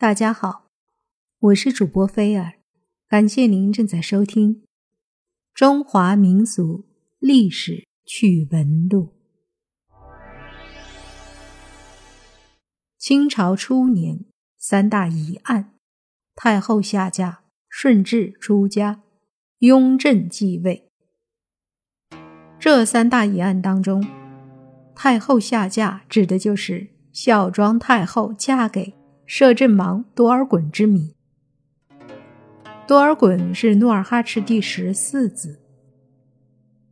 大家好，我是主播菲尔，感谢您正在收听《中华民俗历史趣闻录》。清朝初年，三大疑案：太后下嫁、顺治出家、雍正继位。这三大疑案当中，太后下嫁指的就是孝庄太后嫁给。摄政王多尔衮之谜。多尔衮是努尔哈赤第十四子。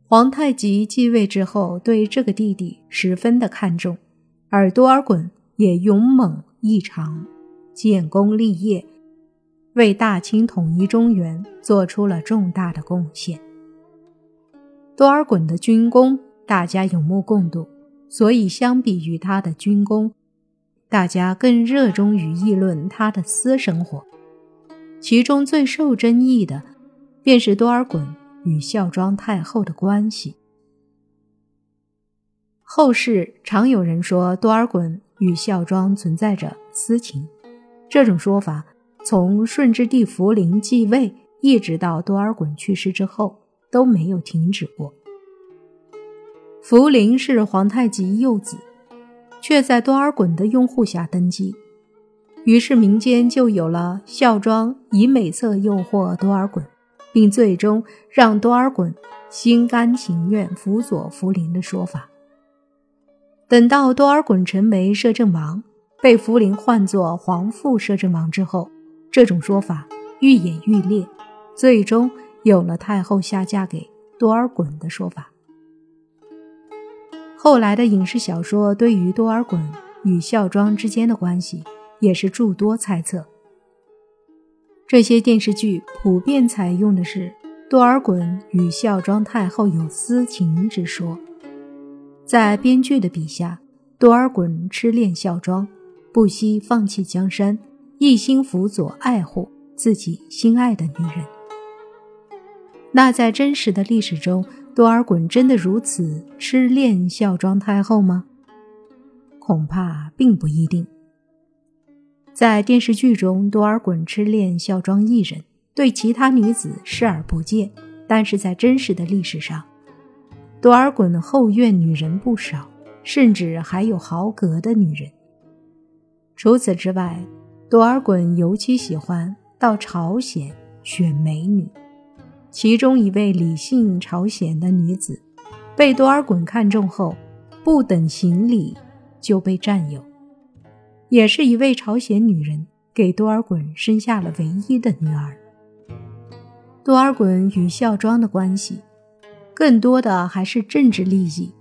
皇太极继位之后，对这个弟弟十分的看重，而多尔衮也勇猛异常，建功立业，为大清统一中原做出了重大的贡献。多尔衮的军功，大家有目共睹，所以相比于他的军功。大家更热衷于议论他的私生活，其中最受争议的，便是多尔衮与孝庄太后的关系。后世常有人说多尔衮与孝庄存在着私情，这种说法从顺治帝福临继位一直到多尔衮去世之后都没有停止过。福临是皇太极幼子。却在多尔衮的拥护下登基，于是民间就有了孝庄以美色诱惑多尔衮，并最终让多尔衮心甘情愿辅佐福临的说法。等到多尔衮成为摄政王，被福临唤作皇父摄政王之后，这种说法愈演愈烈，最终有了太后下嫁给多尔衮的说法。后来的影视小说对于多尔衮与孝庄之间的关系也是诸多猜测。这些电视剧普遍采用的是多尔衮与孝庄太后有私情之说。在编剧的笔下，多尔衮痴恋孝庄，不惜放弃江山，一心辅佐爱护自己心爱的女人。那在真实的历史中，多尔衮真的如此痴恋孝庄太后吗？恐怕并不一定。在电视剧中，多尔衮痴恋孝庄一人，对其他女子视而不见；但是在真实的历史上，多尔衮后院女人不少，甚至还有豪格的女人。除此之外，多尔衮尤其喜欢到朝鲜选美女。其中一位李姓朝鲜的女子，被多尔衮看中后，不等行礼就被占有。也是一位朝鲜女人给多尔衮生下了唯一的女儿。多尔衮与孝庄的关系，更多的还是政治利益。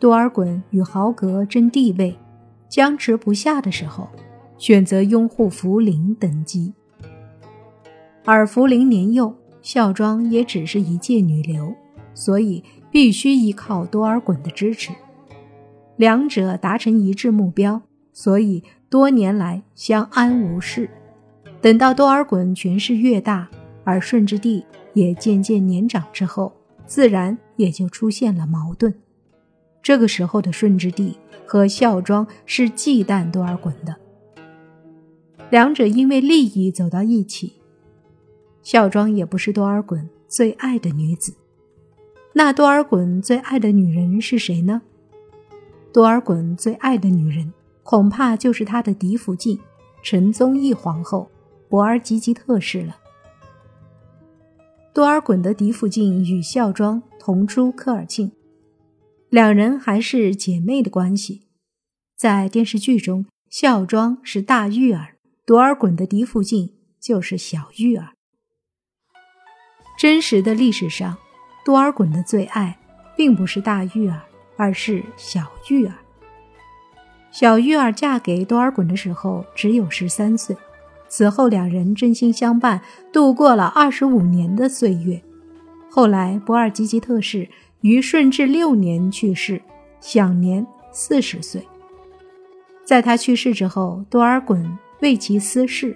多尔衮与豪格争地位，僵持不下的时候，选择拥护福临登基，而福临年幼。孝庄也只是一介女流，所以必须依靠多尔衮的支持。两者达成一致目标，所以多年来相安无事。等到多尔衮权势越大，而顺治帝也渐渐年长之后，自然也就出现了矛盾。这个时候的顺治帝和孝庄是忌惮多尔衮的，两者因为利益走到一起。孝庄也不是多尔衮最爱的女子，那多尔衮最爱的女人是谁呢？多尔衮最爱的女人，恐怕就是他的嫡福晋陈宗义皇后博尔济吉特氏了。多尔衮的嫡福晋与孝庄同出科尔沁，两人还是姐妹的关系。在电视剧中，孝庄是大玉儿，多尔衮的嫡福晋就是小玉儿。真实的历史上，多尔衮的最爱并不是大玉儿，而是小玉儿。小玉儿嫁给多尔衮的时候只有十三岁，此后两人真心相伴，度过了二十五年的岁月。后来，博尔济吉特氏于顺治六年去世，享年四十岁。在他去世之后，多尔衮为其私事，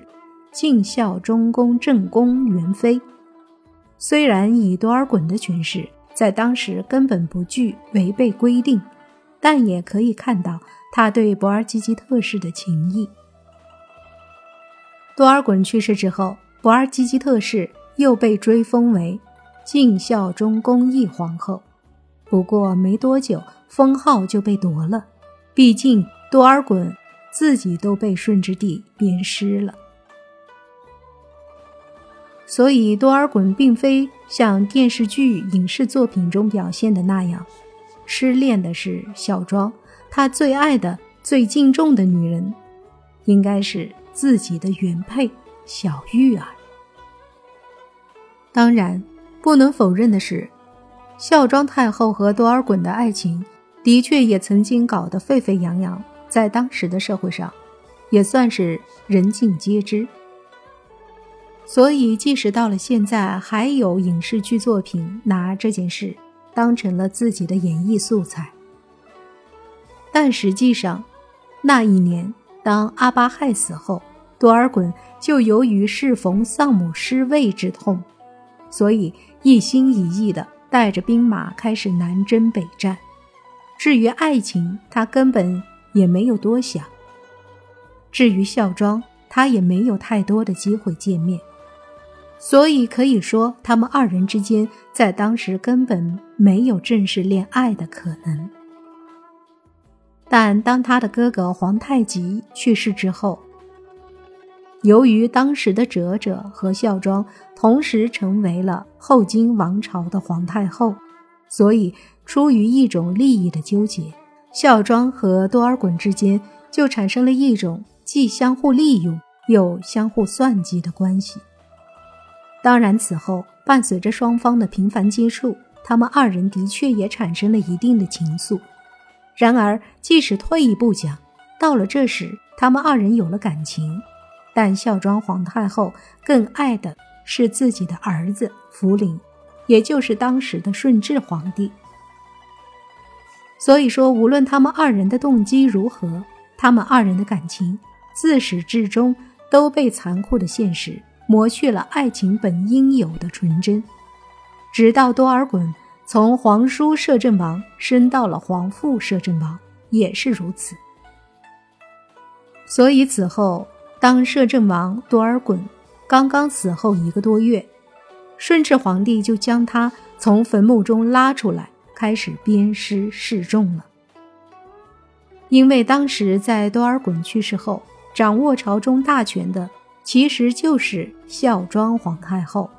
尽孝中宫正宫元妃。虽然以多尔衮的权势，在当时根本不具违背规定，但也可以看到他对博尔济吉特氏的情谊。多尔衮去世之后，博尔济吉特氏又被追封为晋孝忠公义皇后。不过没多久，封号就被夺了。毕竟多尔衮自己都被顺治帝鞭尸了，所以多尔衮并非像电视剧、影视作品中表现的那样，失恋的是孝庄，他最爱的、最敬重的女人，应该是自己的原配小玉儿。当然，不能否认的是，孝庄太后和多尔衮的爱情。的确，也曾经搞得沸沸扬扬，在当时的社会上，也算是人尽皆知。所以，即使到了现在，还有影视剧作品拿这件事当成了自己的演绎素材。但实际上，那一年，当阿巴亥死后，多尔衮就由于适逢丧母失位之痛，所以一心一意的带着兵马开始南征北战。至于爱情，他根本也没有多想。至于孝庄，他也没有太多的机会见面，所以可以说，他们二人之间在当时根本没有正式恋爱的可能。但当他的哥哥皇太极去世之后，由于当时的哲哲和孝庄同时成为了后金王朝的皇太后，所以。出于一种利益的纠结，孝庄和多尔衮之间就产生了一种既相互利用又相互算计的关系。当然，此后伴随着双方的频繁接触，他们二人的确也产生了一定的情愫。然而，即使退一步讲，到了这时，他们二人有了感情，但孝庄皇太后更爱的是自己的儿子福临，也就是当时的顺治皇帝。所以说，无论他们二人的动机如何，他们二人的感情自始至终都被残酷的现实磨去了爱情本应有的纯真。直到多尔衮从皇叔摄政王升到了皇父摄政王，也是如此。所以此后，当摄政王多尔衮刚刚死后一个多月，顺治皇帝就将他从坟墓中拉出来。开始鞭尸示众了，因为当时在多尔衮去世后，掌握朝中大权的其实就是孝庄皇太后。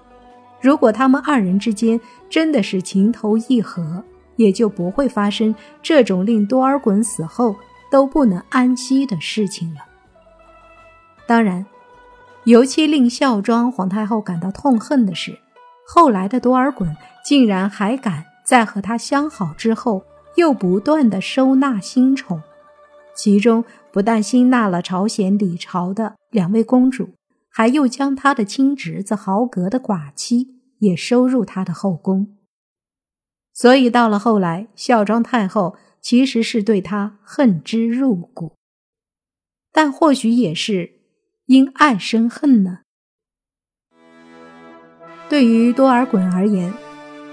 如果他们二人之间真的是情投意合，也就不会发生这种令多尔衮死后都不能安息的事情了。当然，尤其令孝庄皇太后感到痛恨的是，后来的多尔衮竟然还敢。在和他相好之后，又不断的收纳新宠，其中不但新纳了朝鲜李朝的两位公主，还又将他的亲侄子豪格的寡妻也收入他的后宫。所以到了后来，孝庄太后其实是对他恨之入骨，但或许也是因爱生恨呢。对于多尔衮而言，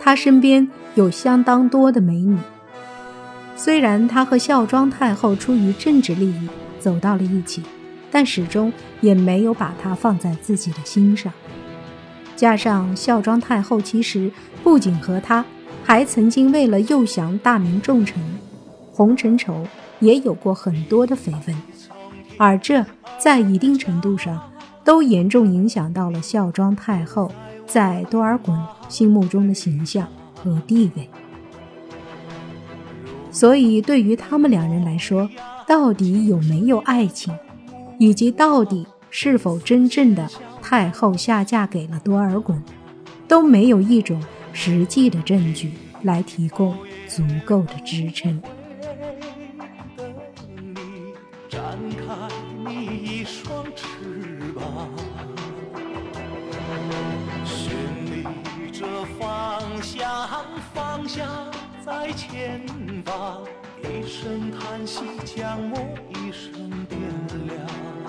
他身边。有相当多的美女。虽然他和孝庄太后出于政治利益走到了一起，但始终也没有把她放在自己的心上。加上孝庄太后其实不仅和他，还曾经为了诱降大明重臣洪承畴，也有过很多的绯闻，而这在一定程度上都严重影响到了孝庄太后在多尔衮心目中的形象。和地位，所以对于他们两人来说，到底有没有爱情，以及到底是否真正的太后下嫁给了多尔衮，都没有一种实际的证据来提供足够的支撑。随着方向方向在前方，一声叹息将我一生点亮。